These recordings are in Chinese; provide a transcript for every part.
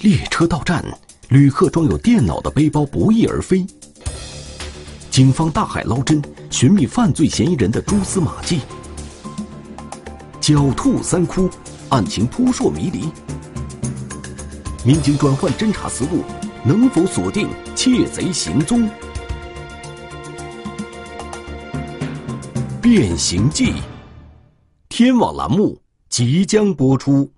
列车到站，旅客装有电脑的背包不翼而飞。警方大海捞针，寻觅犯罪嫌疑人的蛛丝马迹。狡兔三窟，案情扑朔迷离。民警转换侦查思路，能否锁定窃贼行踪？变形记，天网栏目即将播出。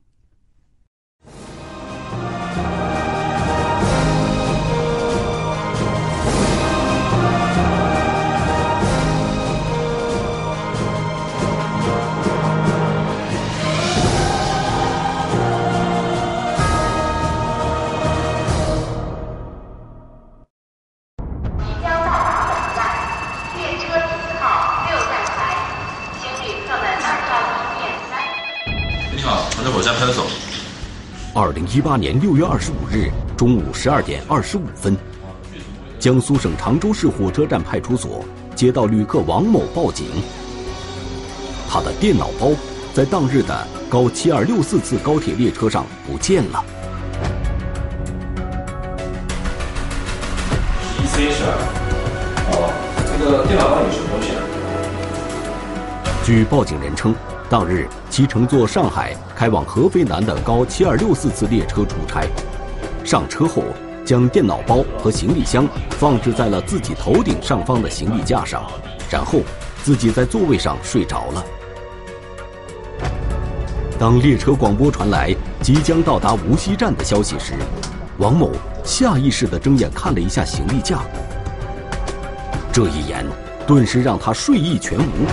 二零一八年六月二十五日中午十二点二十五分，江苏省常州市火车站派出所接到旅客王某报警，他的电脑包在当日的高七二六四次高铁列车上不见了。一 C 是，哦，这个电脑包里什么东西啊？据报警人称。当日，其乘坐上海开往合肥南的高七二六四次列车出差，上车后将电脑包和行李箱放置在了自己头顶上方的行李架上，然后自己在座位上睡着了。当列车广播传来即将到达无锡站的消息时，王某下意识地睁眼看了一下行李架，这一眼顿时让他睡意全无。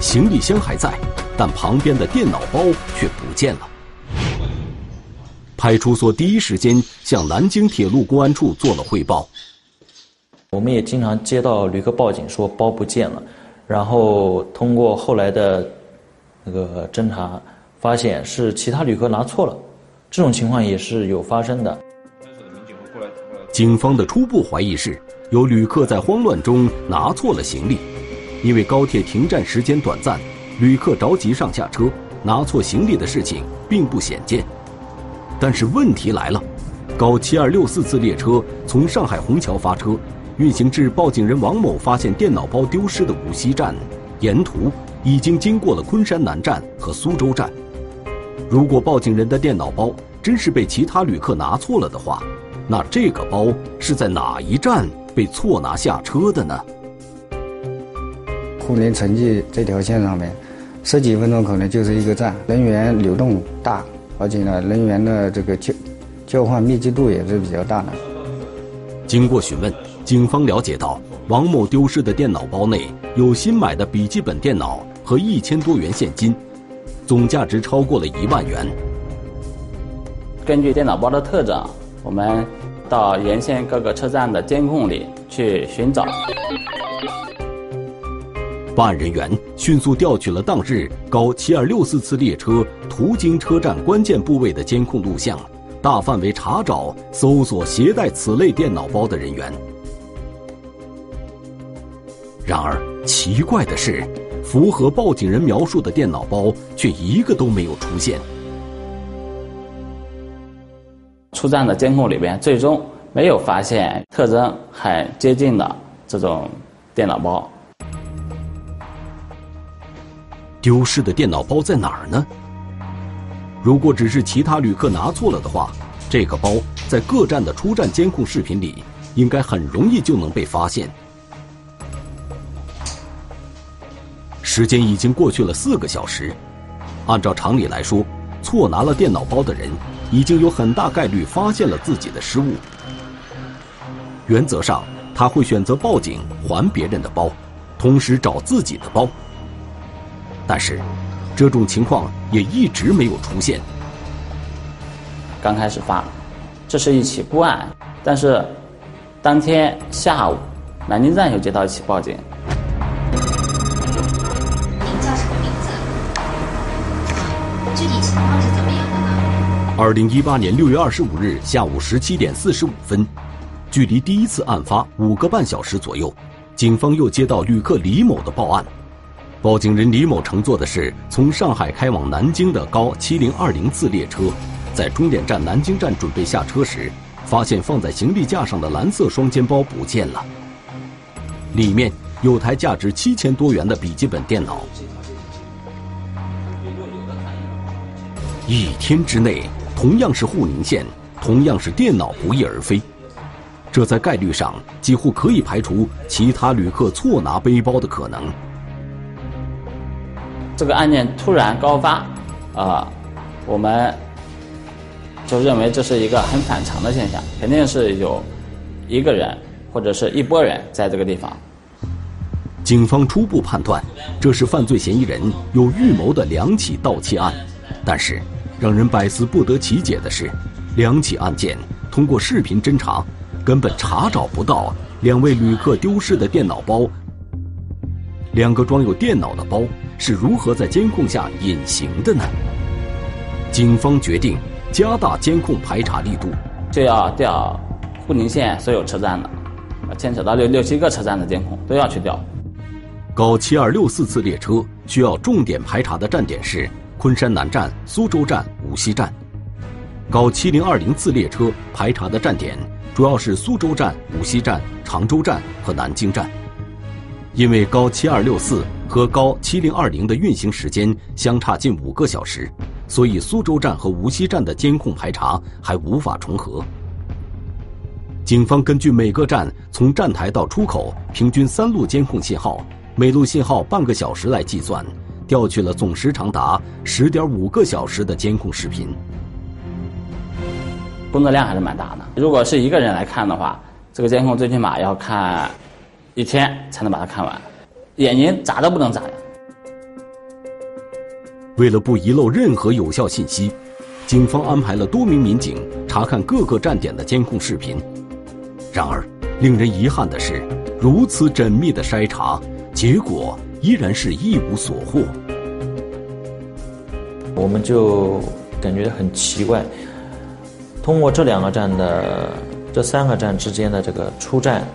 行李箱还在，但旁边的电脑包却不见了。派出所第一时间向南京铁路公安处做了汇报。我们也经常接到旅客报警说包不见了，然后通过后来的那个侦查，发现是其他旅客拿错了，这种情况也是有发生的。警方的初步怀疑是有旅客在慌乱中拿错了行李。因为高铁停站时间短暂，旅客着急上下车，拿错行李的事情并不鲜见。但是问题来了，高七二六四次列车从上海虹桥发车，运行至报警人王某发现电脑包丢失的无锡站，沿途已经经过了昆山南站和苏州站。如果报警人的电脑包真是被其他旅客拿错了的话，那这个包是在哪一站被错拿下车的呢？沪宁城际这条线上面，十几分钟可能就是一个站，人员流动大，而且呢，人员的这个交交换密集度也是比较大的。经过询问，警方了解到，王某丢失的电脑包内有新买的笔记本电脑和一千多元现金，总价值超过了一万元。根据电脑包的特征，我们到沿线各个车站的监控里去寻找。办案人员迅速调取了当日高七二六四次列车途经车站关键部位的监控录像，大范围查找、搜索携带此类电脑包的人员。然而，奇怪的是，符合报警人描述的电脑包却一个都没有出现。出站的监控里边，最终没有发现特征很接近的这种电脑包。丢失的电脑包在哪儿呢？如果只是其他旅客拿错了的话，这个包在各站的出站监控视频里，应该很容易就能被发现。时间已经过去了四个小时，按照常理来说，错拿了电脑包的人已经有很大概率发现了自己的失误。原则上，他会选择报警还别人的包，同时找自己的包。但是，这种情况也一直没有出现。刚开始发，这是一起孤案，但是当天下午，南京站又接到一起报警。您叫什么名字？具体情况是怎么样的呢？二零一八年六月二十五日下午十七点四十五分，距离第一次案发五个半小时左右，警方又接到旅客李某的报案。报警人李某乘坐的是从上海开往南京的高七零二零次列车，在终点站南京站准备下车时，发现放在行李架上的蓝色双肩包不见了，里面有台价值七千多元的笔记本电脑。一天之内，同样是沪宁线，同样是电脑不翼而飞，这在概率上几乎可以排除其他旅客错拿背包的可能。这个案件突然高发，啊，我们就认为这是一个很反常的现象，肯定是有一个人或者是一拨人在这个地方。警方初步判断，这是犯罪嫌疑人有预谋的两起盗窃案。但是，让人百思不得其解的是，两起案件通过视频侦查，根本查找不到两位旅客丢失的电脑包。两个装有电脑的包是如何在监控下隐形的呢？警方决定加大监控排查力度，就要调沪宁县所有车站的，牵扯到六六七个车站的监控都要去调。高七二六四次列车需要重点排查的站点是昆山南站、苏州站、无锡站；高七零二零次列车排查的站点主要是苏州站、无锡站、常州站和南京站。因为高七二六四和高七零二零的运行时间相差近五个小时，所以苏州站和无锡站的监控排查还无法重合。警方根据每个站从站台到出口平均三路监控信号，每路信号半个小时来计算，调取了总时长达十点五个小时的监控视频。工作量还是蛮大的。如果是一个人来看的话，这个监控最起码要看。一天才能把它看完，眼睛眨都不能眨呀。为了不遗漏任何有效信息，警方安排了多名民警查看各个站点的监控视频。然而，令人遗憾的是，如此缜密的筛查，结果依然是一无所获。我们就感觉很奇怪，通过这两个站的这三个站之间的这个出站。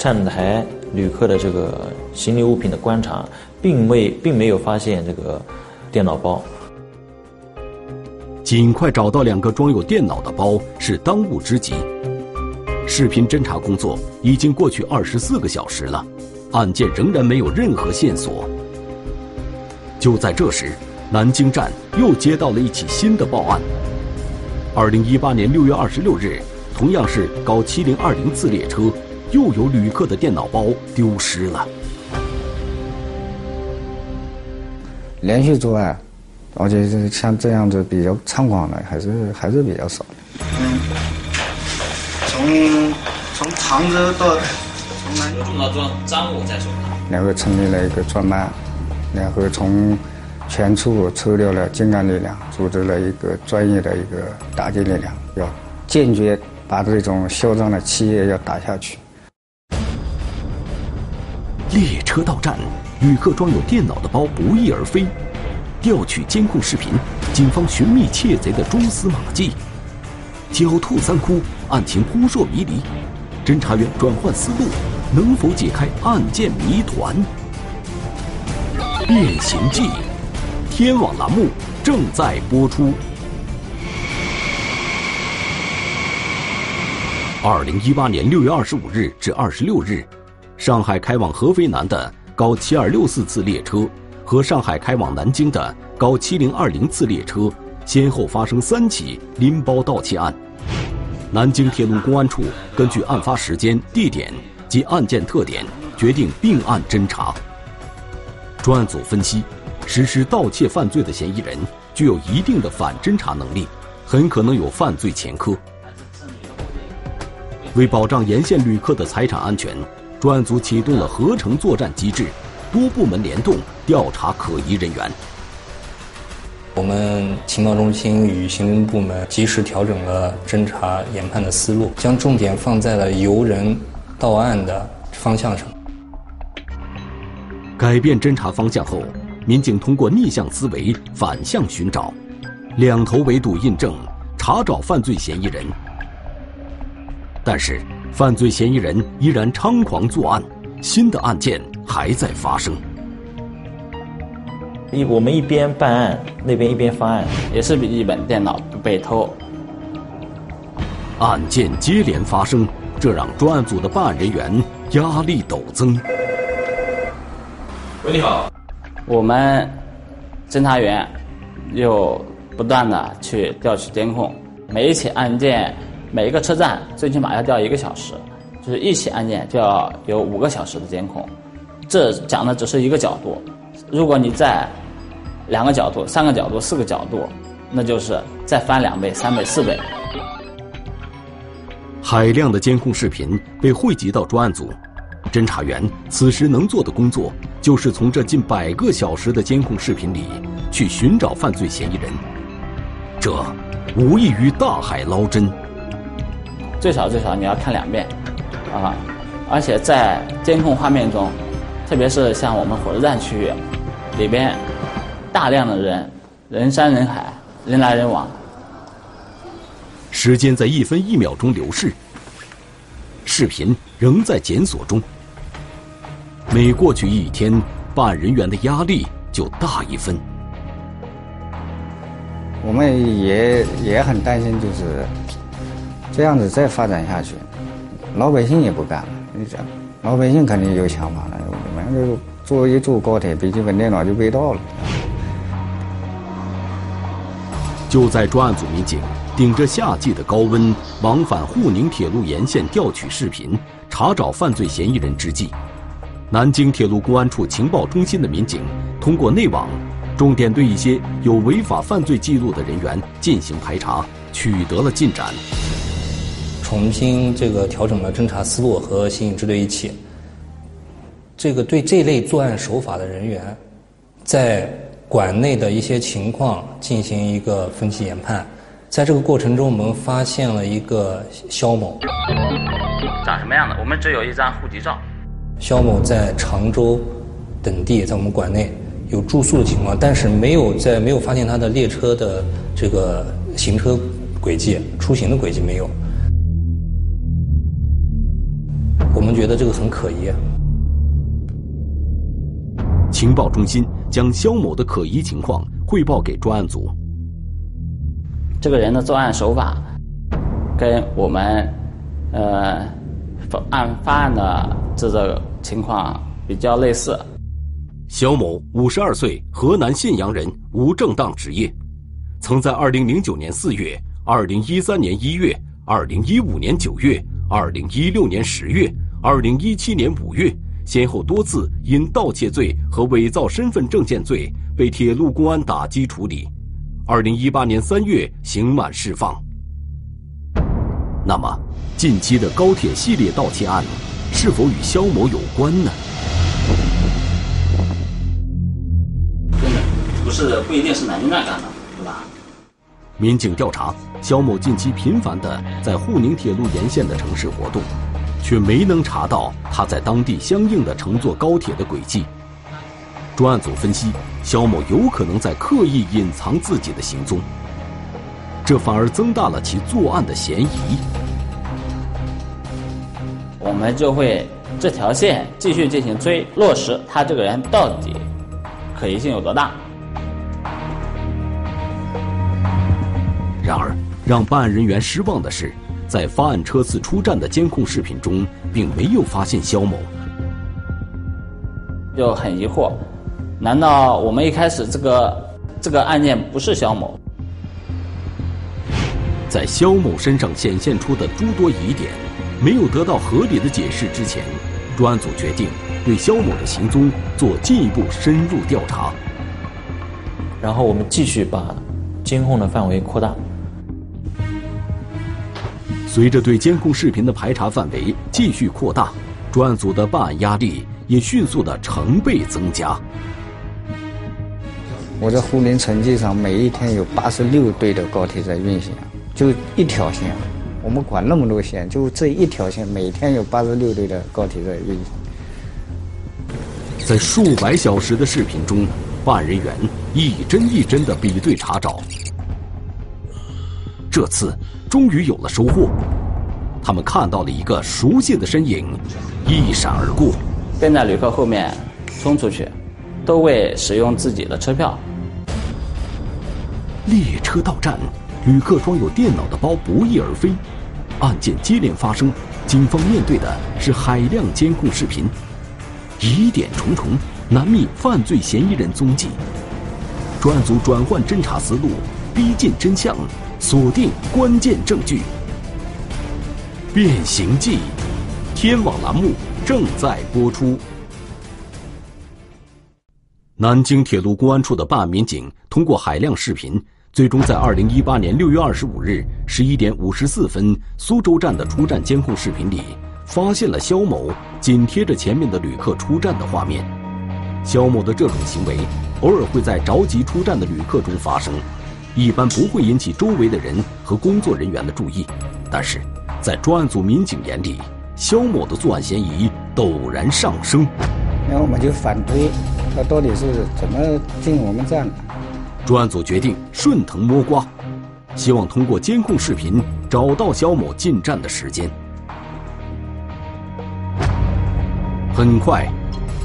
站台旅客的这个行李物品的观察，并未并没有发现这个电脑包。尽快找到两个装有电脑的包是当务之急。视频侦查工作已经过去二十四个小时了，案件仍然没有任何线索。就在这时，南京站又接到了一起新的报案。二零一八年六月二十六日，同样是高七零二零次列车。又有旅客的电脑包丢失了。连续作案，而且是像这样子比较猖狂的，还是还是比较少的。嗯，从从常州到从南京到庄赃物在手上。然后成立了一个专班，然后从全处抽调了精干力量，组织了一个专业的一个打击力量，要坚决把这种嚣张的企业要打下去。列车到站，旅客装有电脑的包不翼而飞。调取监控视频，警方寻觅窃贼的蛛丝马迹。狡兔三窟，案情扑朔迷离。侦查员转换思路，能否解开案件谜团？《变形记》，天网栏目正在播出。二零一八年六月二十五日至二十六日。上海开往合肥南的高七二六四次列车和上海开往南京的高七零二零次列车先后发生三起拎包盗窃案。南京铁路公安处根据案发时间、地点及案件特点，决定并案侦查。专案组分析，实施盗窃犯罪的嫌疑人具有一定的反侦查能力，很可能有犯罪前科。为保障沿线旅客的财产安全。专案组启动了合成作战机制，多部门联动调查可疑人员。我们情报中心与刑侦部门及时调整了侦查研判的思路，将重点放在了由人到案的方向上。改变侦查方向后，民警通过逆向思维反向寻找，两头围堵印证，查找犯罪嫌疑人。但是。犯罪嫌疑人依然猖狂作案，新的案件还在发生。一我们一边办案，那边一边发案，也是笔记本电脑被偷。案件接连发生，这让专案组的办案人员压力陡增。喂，你好。我们侦查员又不断的去调取监控，每一起案件，每一个车站最起码要调一个小时，就是一起案件就要有五个小时的监控。这讲的只是一个角度，如果你在两个角度、三个角度、四个角度，那就是再翻两倍、三倍、四倍。海量的监控视频被汇集到专案组，侦查员此时能做的工作，就是从这近百个小时的监控视频里去寻找犯罪嫌疑人。这无异于大海捞针。最少最少你要看两遍，啊，而且在监控画面中，特别是像我们火车站区域里边，大量的人，人山人海，人来人往。时间在一分一秒钟流逝，视频仍在检索中。每过去一天，办案人员的压力就大一分。我们也也很担心，就是这样子再发展下去，老百姓也不干了。你这，老百姓肯定有想法了，我们就坐一坐高铁，笔记本电脑就被盗了。就在专案组民警。顶着夏季的高温，往返沪宁铁路沿线调取视频、查找犯罪嫌疑人之际，南京铁路公安处情报中心的民警通过内网，重点对一些有违法犯罪记录的人员进行排查，取得了进展。重新这个调整了侦查思路和刑警支队一起，这个对这类作案手法的人员，在馆内的一些情况进行一个分析研判。在这个过程中，我们发现了一个肖某，长什么样的？我们只有一张户籍照。肖某在常州等地，在我们馆内有住宿的情况，但是没有在没有发现他的列车的这个行车轨迹、出行的轨迹没有。我们觉得这个很可疑。情报中心将肖某的可疑情况汇报给专案组。这个人的作案手法，跟我们，呃，案发案的这个情况比较类似。肖某，五十二岁，河南信阳人，无正当职业，曾在二零零九年四月、二零一三年一月、二零一五年九月、二零一六年十月、二零一七年五月，先后多次因盗窃罪和伪造身份证件罪被铁路公安打击处理。二零一八年三月刑满释放。那么，近期的高铁系列盗窃案是否与肖某有关呢？真的不是不一定是南京站干的，对吧？民警调查，肖某近期频繁的在沪宁铁路沿线的城市活动，却没能查到他在当地相应的乘坐高铁的轨迹。专案组分析，肖某有可能在刻意隐藏自己的行踪，这反而增大了其作案的嫌疑。我们就会这条线继续进行追，落实他这个人到底可疑性有多大。然而，让办案人员失望的是，在发案车次出站的监控视频中，并没有发现肖某，就很疑惑。难道我们一开始这个这个案件不是肖某？在肖某身上显现出的诸多疑点没有得到合理的解释之前，专案组决定对肖某的行踪做进一步深入调查。然后我们继续把监控的范围扩大。随着对监控视频的排查范围继续扩大，专案组的办案压力也迅速的成倍增加。我在沪宁城际上，每一天有八十六对的高铁在运行，就一条线。我们管那么多线，就这一条线，每天有八十六对的高铁在运行。在数百小时的视频中，办案人员一帧一帧的比对查找。这次终于有了收获，他们看到了一个熟悉的身影，一闪而过，跟在旅客后面冲出去，都为使用自己的车票。列车到站，旅客装有电脑的包不翼而飞。案件接连发生，警方面对的是海量监控视频，疑点重重，难觅犯罪嫌疑人踪迹。专案组转换侦查思路，逼近真相，锁定关键证据。变形记，天网栏目正在播出。南京铁路公安处的办案民警通过海量视频，最终在二零一八年六月二十五日十一点五十四分，苏州站的出站监控视频里，发现了肖某紧贴着前面的旅客出站的画面。肖某的这种行为，偶尔会在着急出站的旅客中发生，一般不会引起周围的人和工作人员的注意。但是，在专案组民警眼里，肖某的作案嫌疑陡然上升。然后我们就反推，他到底是怎么进我们站的？专案组决定顺藤摸瓜，希望通过监控视频找到肖某进站的时间。很快，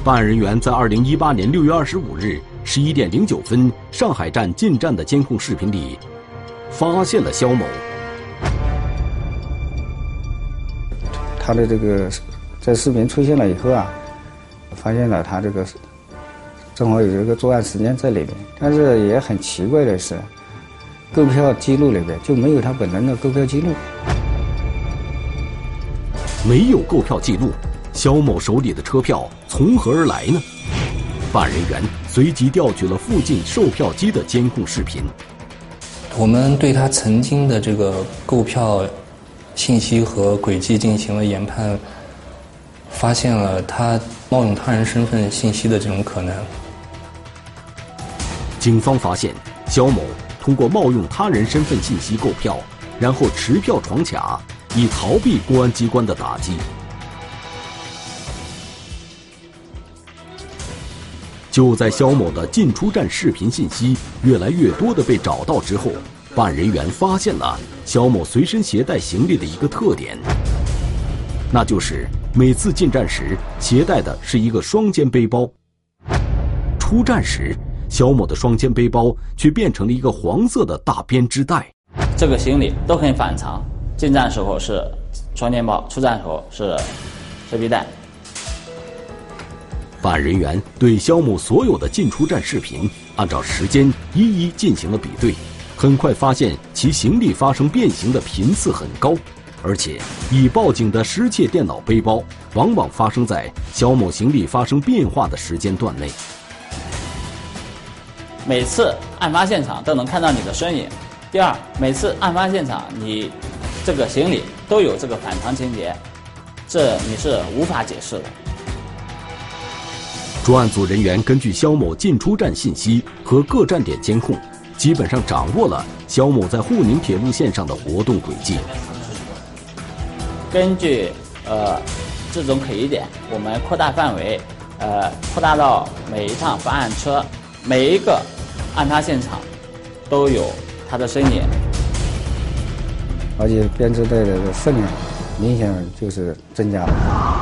办案人员在二零一八年六月二十五日十一点零九分上海站进站的监控视频里，发现了肖某。他的这个在视频出现了以后啊，发现了他这个正好有这个作案时间在里面，但是也很奇怪的是，购票记录里边就没有他本人的购票记录。没有购票记录，肖某手里的车票从何而来呢？办案人员随即调取了附近售票机的监控视频。我们对他曾经的这个购票。信息和轨迹进行了研判，发现了他冒用他人身份信息的这种可能。警方发现，肖某通过冒用他人身份信息购票，然后持票闯卡，以逃避公安机关的打击。就在肖某的进出站视频信息越来越多的被找到之后。办案人员发现了肖某随身携带行李的一个特点，那就是每次进站时携带的是一个双肩背包，出站时肖某的双肩背包却变成了一个黄色的大编织袋。这个行李都很反常，进站时候是双肩包，出站时候是蛇皮袋。办案人员对肖某所有的进出站视频按照时间一一进行了比对。很快发现其行李发生变形的频次很高，而且已报警的失窃电脑背包往往发生在肖某行李发生变化的时间段内。每次案发现场都能看到你的身影。第二，每次案发现场你这个行李都有这个反常情节，这你是无法解释的。专案组人员根据肖某进出站信息和各站点监控。基本上掌握了肖某在沪宁铁路线上的活动轨迹。根据呃这种可疑点，我们扩大范围，呃扩大到每一趟发案车、每一个案发现场都有他的身影。而且编织袋的分量明显就是增加了。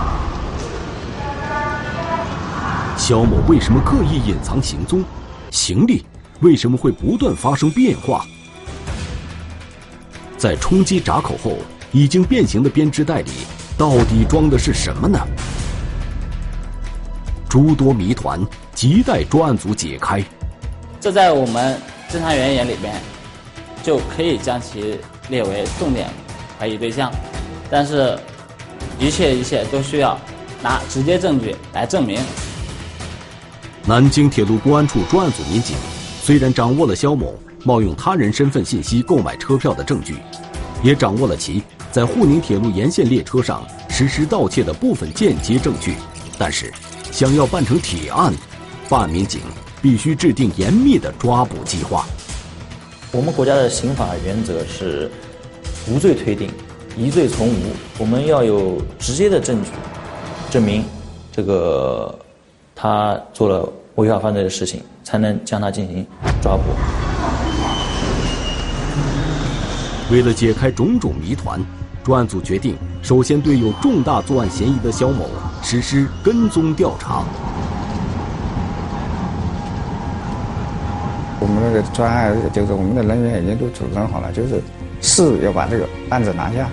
肖某为什么刻意隐藏行踪？行李？为什么会不断发生变化？在冲击闸口后，已经变形的编织袋里到底装的是什么呢？诸多谜团亟待专案组解开。这在我们侦查员眼里边，就可以将其列为重点怀疑对象。但是，一切一切都需要拿直接证据来证明。南京铁路公安处专案组民警。虽然掌握了肖某冒用他人身份信息购买车票的证据，也掌握了其在沪宁铁路沿线列车上实施盗窃的部分间接证据，但是，想要办成铁案，办案民警必须制定严密的抓捕计划。我们国家的刑法原则是无罪推定，疑罪从无。我们要有直接的证据，证明这个他做了。违法犯罪的事情，才能将他进行抓捕。为了解开种种谜团，专案组决定首先对有重大作案嫌疑的肖某实施跟踪调查。我们那个专案就是我们的人员已经都组织好了，就是是要把这个案子拿下。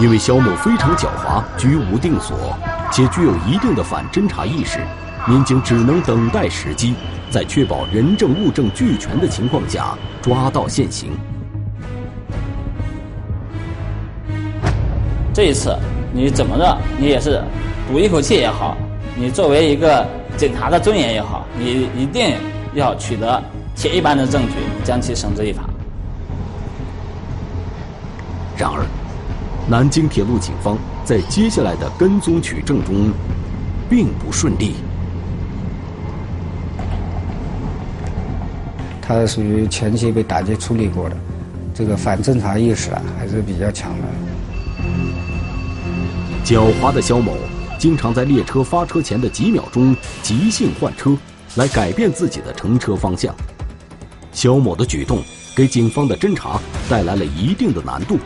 因为肖某非常狡猾，居无定所，且具有一定的反侦查意识，民警只能等待时机，在确保人证物证俱全的情况下抓到现行。这一次，你怎么着，你也是赌一口气也好，你作为一个警察的尊严也好，你一定要取得铁一般的证据，将其绳之以法。然而。南京铁路警方在接下来的跟踪取证中，并不顺利。他属于前期被打击处理过的，这个反侦查意识啊还是比较强的。狡猾的肖某经常在列车发车前的几秒钟即兴换车，来改变自己的乘车方向。肖某的举动给警方的侦查带来了一定的难度。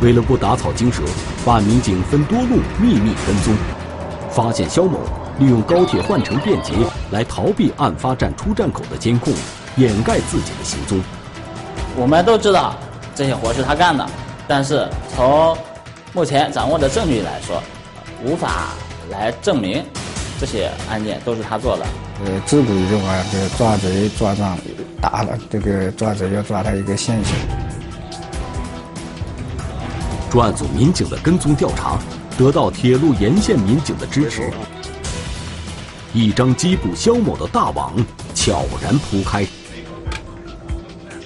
为了不打草惊蛇，办案民警分多路秘密跟踪，发现肖某利用高铁换乘便捷来逃避案发站出站口的监控，掩盖自己的行踪。我们都知道这些活是他干的，但是从目前掌握的证据来说，无法来证明这些案件都是他做的。呃，自古一句话，就是抓贼抓赃，打了，这个抓贼要抓他一个现行。专案组民警的跟踪调查，得到铁路沿线民警的支持，一张缉捕肖某的大网悄然铺开。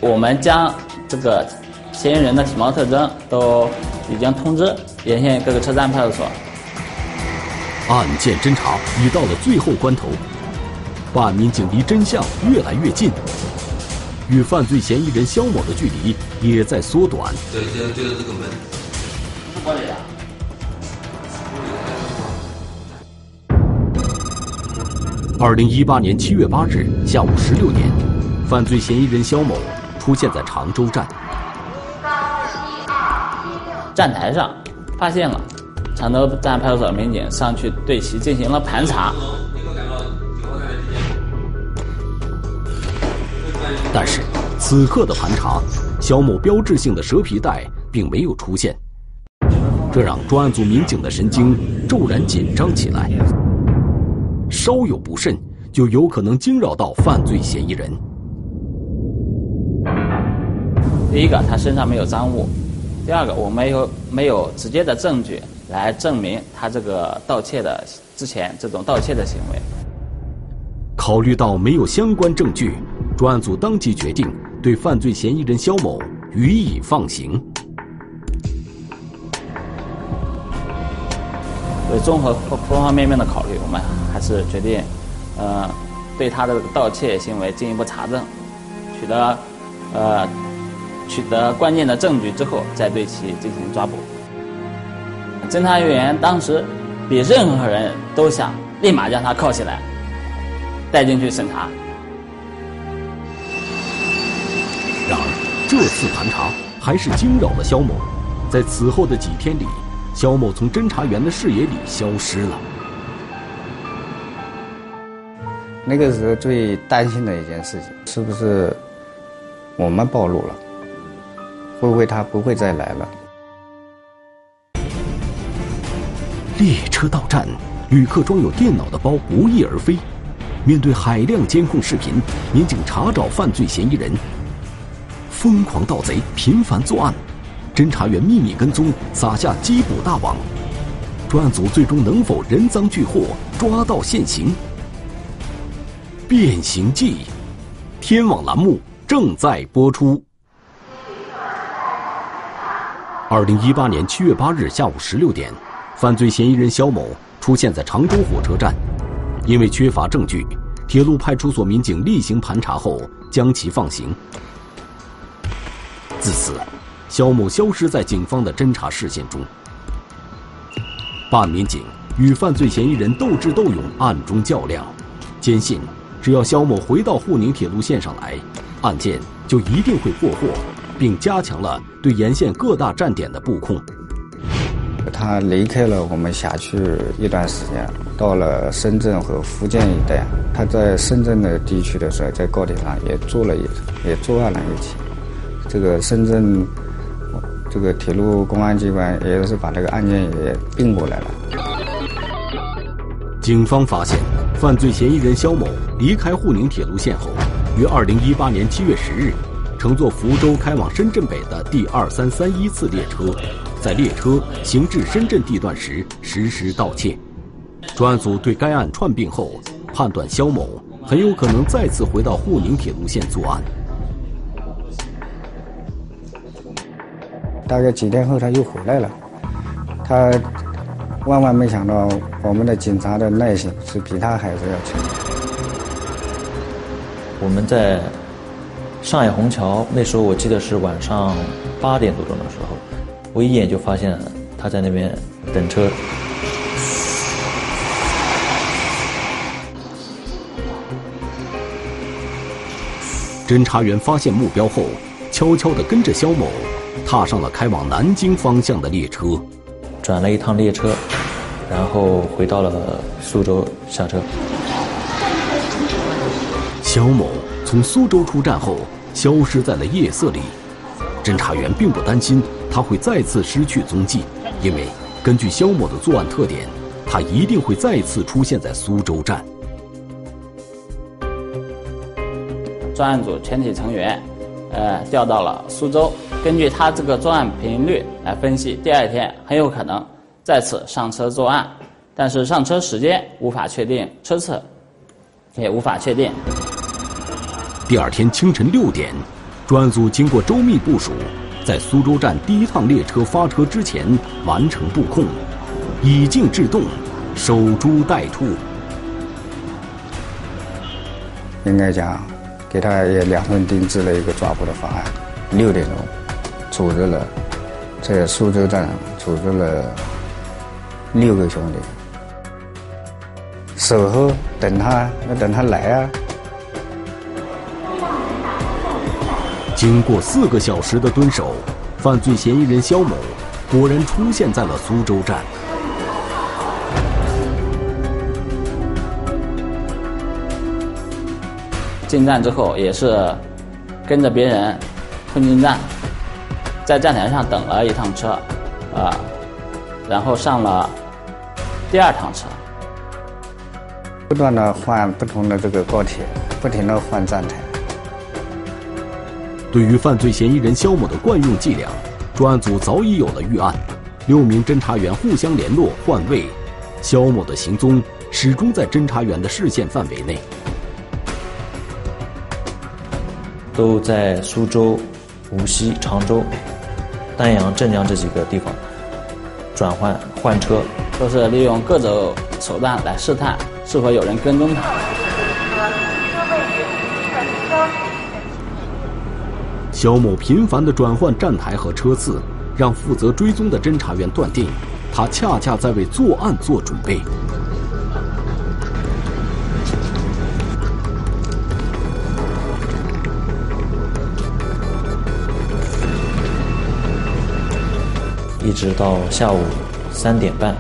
我们将这个嫌疑人的体貌特征都已经通知沿线各个车站派出所。案件侦查已到了最后关头，办案民警离真相越来越近，与犯罪嫌疑人肖某的距离也在缩短。对，现在对着这个门。二零一八年七月八日下午十六点，犯罪嫌疑人肖某出现在常州站站台上，发现了常州站派出所民警上去对其进行了盘查。但是此刻的盘查，肖某标志性的蛇皮袋并没有出现。这让专案组民警的神经骤然紧张起来，稍有不慎，就有可能惊扰到犯罪嫌疑人。第一个，他身上没有赃物；第二个，我没有没有直接的证据来证明他这个盗窃的之前这种盗窃的行为。考虑到没有相关证据，专案组当即决定对犯罪嫌疑人肖某予以放行。为综合方方方面面的考虑，我们还是决定，呃，对他的盗窃行为进一步查证，取得，呃，取得关键的证据之后，再对其进行抓捕。侦查人员当时比任何人都想立马将他铐起来，带进去审查。然而，这次盘查还是惊扰了肖某，在此后的几天里。肖某从侦查员的视野里消失了。那个时候最担心的一件事情，是不是我们暴露了？会不会他不会再来了？列车到站，旅客装有电脑的包不翼而飞。面对海量监控视频，民警查找犯罪嫌疑人。疯狂盗贼频繁作案。侦查员秘密跟踪，撒下缉捕大网。专案组最终能否人赃俱获，抓到现行？变形记，天网栏目正在播出。二零一八年七月八日下午十六点，犯罪嫌疑人肖某出现在常州火车站，因为缺乏证据，铁路派出所民警例行盘查后将其放行。自此。肖某消失在警方的侦查视线中，办案民警与犯罪嫌疑人斗智斗勇，暗中较量，坚信只要肖某回到沪宁铁路线上来，案件就一定会破获，并加强了对沿线各大站点的布控。他离开了我们辖区一段时间，到了深圳和福建一带。他在深圳的地区的时候，在高铁上也做了一也作案了一起。这个深圳这个铁路公安机关也是把这个案件也并过来了。警方发现，犯罪嫌疑人肖某离开沪宁铁路线后，于二零一八年七月十日，乘坐福州开往深圳北的第二三三一次列车。在列车行至深圳地段时实施盗窃，专案组对该案串并后，判断肖某很有可能再次回到沪宁铁路线作案。大概几天后他又回来了，他万万没想到我们的警察的耐心是比他还是要强。我们在上海虹桥那时候，我记得是晚上八点多钟的时候。我一眼就发现他在那边等车。侦查员发现目标后，悄悄地跟着肖某，踏上了开往南京方向的列车。转了一趟列车，然后回到了苏州下车。肖某从苏州出站后，消失在了夜色里。侦查员并不担心。他会再次失去踪迹，因为根据肖某的作案特点，他一定会再次出现在苏州站。专案组全体成员，呃，调到了苏州，根据他这个作案频率来分析，第二天很有可能再次上车作案，但是上车时间无法确定，车次也无法确定。第二天清晨六点，专案组经过周密部署。在苏州站第一趟列车发车之前完成布控，以静制动，守株待兔。应该讲，给他也两份定制了一个抓捕的方案。六点钟，组织了在苏州站组织了六个兄弟守候等他，要等他来啊。经过四个小时的蹲守，犯罪嫌疑人肖某果然出现在了苏州站。进站之后也是跟着别人混进站，在站台上等了一趟车，啊，然后上了第二趟车，不断的换不同的这个高铁，不停的换站台。对于犯罪嫌疑人肖某的惯用伎俩，专案组早已有了预案。六名侦查员互相联络换位，肖某的行踪始终在侦查员的视线范围内。都在苏州、无锡、常州、丹阳、镇江这几个地方转换换车，都是利用各种手段来试探是否有人跟踪他。肖某频繁的转换站台和车次，让负责追踪的侦查员断定，他恰恰在为作案做准备。一直到下午三点半，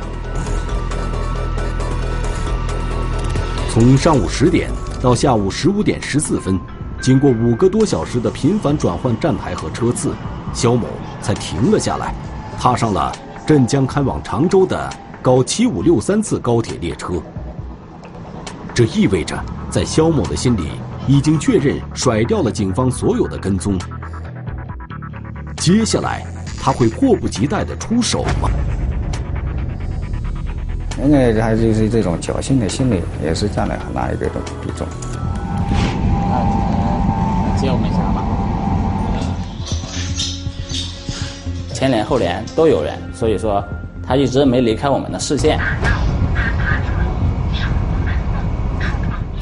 从上午十点到下午十五点十四分。经过五个多小时的频繁转换站台和车次，肖某才停了下来，踏上了镇江开往常州的高七五六三次高铁列车。这意味着，在肖某的心里，已经确认甩掉了警方所有的跟踪。接下来，他会迫不及待的出手吗？现在还就是这种侥幸的心理，也是占了很大一个比重。接我们一下吧。前脸后脸都有人，所以说他一直没离开我们的视线。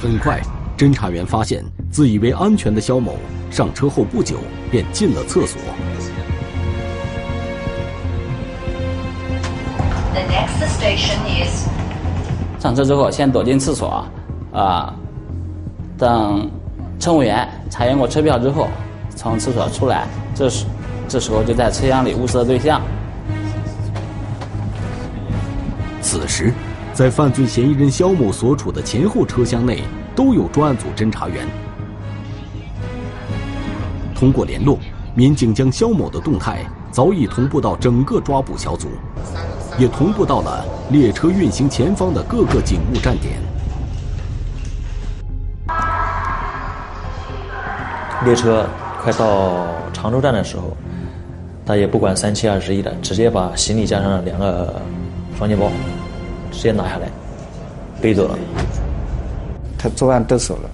很快，侦查员发现自以为安全的肖某上车后不久便进了厕所。上车之后先躲进厕所，啊，等。乘务员查验过车票之后，从厕所出来，这时这时候就在车厢里物色对象。此时，在犯罪嫌疑人肖某所处的前后车厢内都有专案组侦查员。通过联络，民警将肖某的动态早已同步到整个抓捕小组，也同步到了列车运行前方的各个警务站点。列车快到常州站的时候，他也不管三七二十一的，直接把行李架上的两个双肩包直接拿下来，背走了。他作案得手了。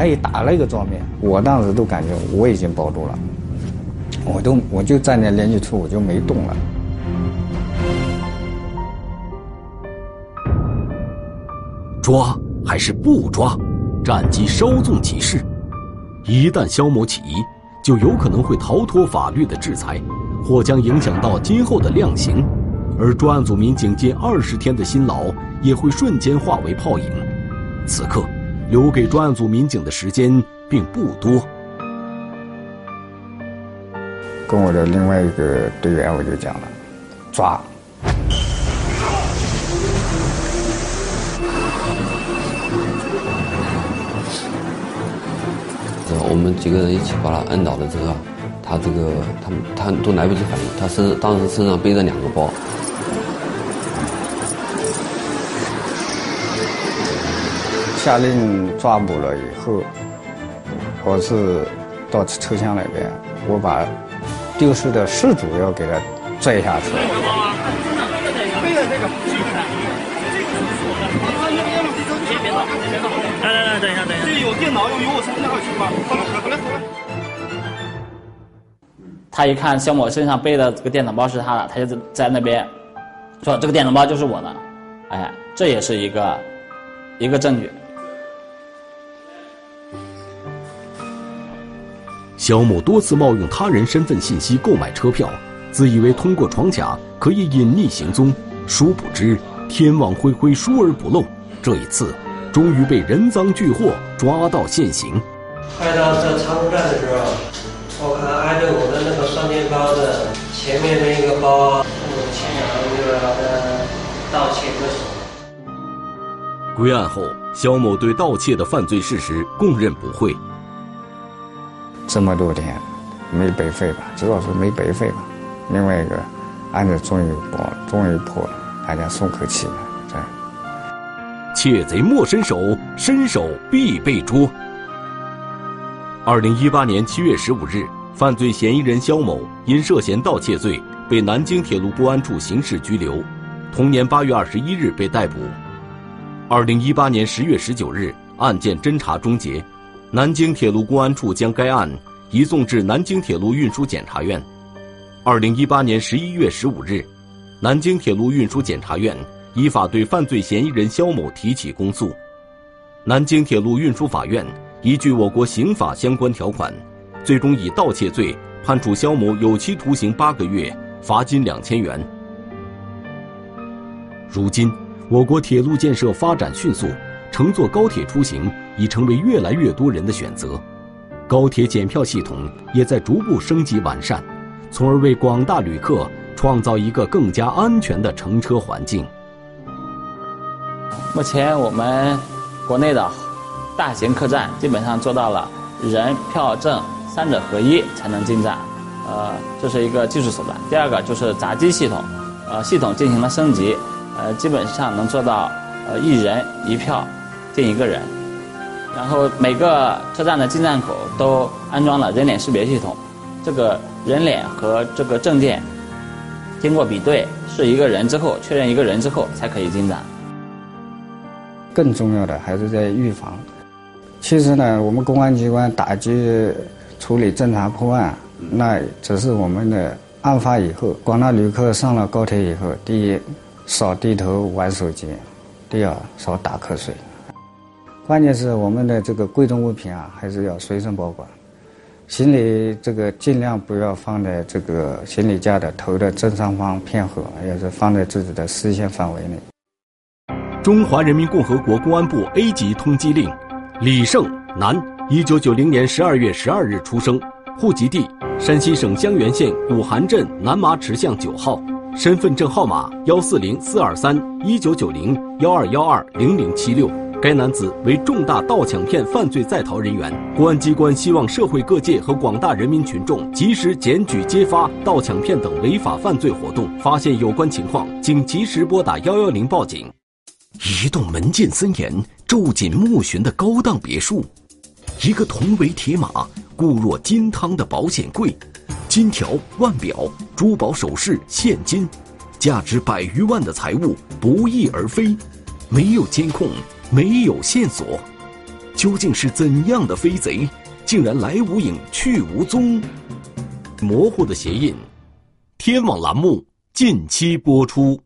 跟我还打了一个照面，我当时都感觉我已经保住了，我都我就站在联系处，我就没动了。抓还是不抓？战机稍纵即逝，一旦肖某起疑，就有可能会逃脱法律的制裁，或将影响到今后的量刑，而专案组民警近二十天的辛劳也会瞬间化为泡影。此刻，留给专案组民警的时间并不多。跟我的另外一个队员我就讲了，抓。我们几个人一起把他摁倒了之后，他这个他他都来不及反应，他身当时身上背着两个包。下令抓捕了以后，我是到车厢那边，我把丢失的失主要给他拽下车。背的这个，这个来来来，等一下，等一下。这有电脑，有有我身份证号去吗？好了，好了，好了。他一看肖某身上背的这个电脑包是他的，他就在那边说这个电脑包就是我的，哎，这也是一个一个证据。肖某多次冒用他人身份信息购买车票，自以为通过闯卡可以隐匿行踪，殊不知天网恢恢，疏而不漏。这一次，终于被人赃俱获，抓到现行。快到这仓库站的时候，我看挨着我的那个双肩包的前面那个包，我牵了那个呃盗窃歌手。归案后，肖某对盗窃的犯罪事实供认不讳。这么多天没白费吧？主要是没白费吧。另外一个案子终于破，终于破了，大家松口气了。这窃贼莫伸手，伸手必被捉。二零一八年七月十五日，犯罪嫌疑人肖某因涉嫌盗窃罪被南京铁路公安处刑事拘留，同年八月二十一日被逮捕。二零一八年十月十九日，案件侦查终结。南京铁路公安处将该案移送至南京铁路运输检察院。二零一八年十一月十五日，南京铁路运输检察院依法对犯罪嫌疑人肖某提起公诉。南京铁路运输法院依据我国刑法相关条款，最终以盗窃罪判处肖某有期徒刑八个月，罚金两千元。如今，我国铁路建设发展迅速，乘坐高铁出行已成为越来越多人的选择，高铁检票系统也在逐步升级完善，从而为广大旅客创造一个更加安全的乘车环境。目前我们国内的大型客栈基本上做到了人、票、证三者合一才能进站，呃，这是一个技术手段。第二个就是闸机系统，呃，系统进行了升级，呃，基本上能做到呃一人一票进一个人。然后每个车站的进站口都安装了人脸识别系统，这个人脸和这个证件经过比对是一个人之后，确认一个人之后才可以进站。更重要的还是在预防。其实呢，我们公安机关打击、处理、侦查、破案，那只是我们的案发以后，广大旅客上了高铁以后，第一少低头玩手机，第二少打瞌睡。关键是我们的这个贵重物品啊，还是要随身保管。行李这个尽量不要放在这个行李架的头的正上方偏后，要是放在自己的视线范围内。中华人民共和国公安部 A 级通缉令：李胜，男，一九九零年十二月十二日出生，户籍地山西省襄垣县古韩镇南麻池巷九号，身份证号码幺四零四二三一九九零幺二幺二零零七六。该男子为重大盗抢骗犯罪在逃人员，公安机关希望社会各界和广大人民群众及时检举揭发盗抢骗等违法犯罪活动，发现有关情况，请及时拨打幺幺零报警。一栋门禁森严、皱紧木巡的高档别墅，一个铜围铁马、固若金汤的保险柜，金条、腕表、珠宝首饰、现金，价值百余万的财物不翼而飞，没有监控。没有线索，究竟是怎样的飞贼，竟然来无影去无踪？模糊的鞋印，天网栏目近期播出。